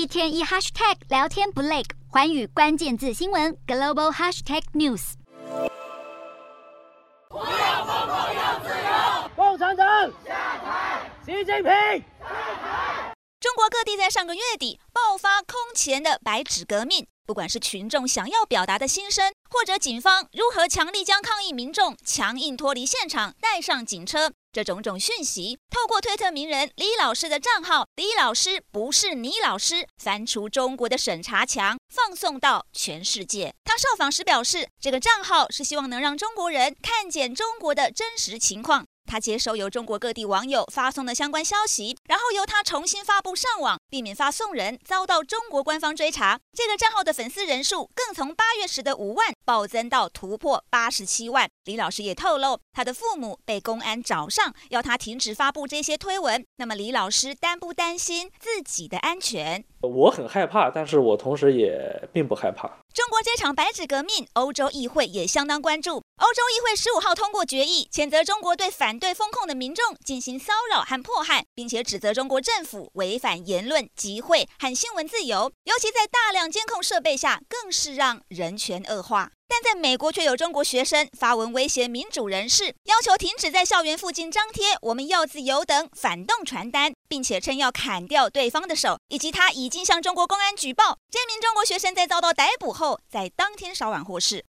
一天一 hashtag 聊天不累，寰宇关键字新闻 global hashtag news。不要疯狂，要自由！共产党下台，习近平下台。中国各地在上个月底爆发空前的白纸革命，不管是群众想要表达的心声，或者警方如何强力将抗议民众强硬脱离现场，带上警车。这种种讯息，透过推特名人李老师的账号“李老师不是你老师”，翻出中国的审查墙，放送到全世界。他受访时表示，这个账号是希望能让中国人看见中国的真实情况。他接收由中国各地网友发送的相关消息，然后由他重新发布上网，避免发送人遭到中国官方追查。这个账号的粉丝人数更从八月时的五万暴增到突破八十七万。李老师也透露，他的父母被公安找上，要他停止发布这些推文。那么，李老师担不担心自己的安全？我很害怕，但是我同时也并不害怕。中国这场白纸革命，欧洲议会也相当关注。欧洲议会十五号通过决议，谴责中国对反对封控的民众进行骚扰和迫害，并且指责中国政府违反言论、集会和新闻自由，尤其在大量监控设备下，更是让人权恶化。但在美国，却有中国学生发文威胁民主人士，要求停止在校园附近张贴“我们要自由”等反动传单，并且称要砍掉对方的手，以及他已经向中国公安举报。这名中国学生在遭到逮捕后，在当天稍晚获释。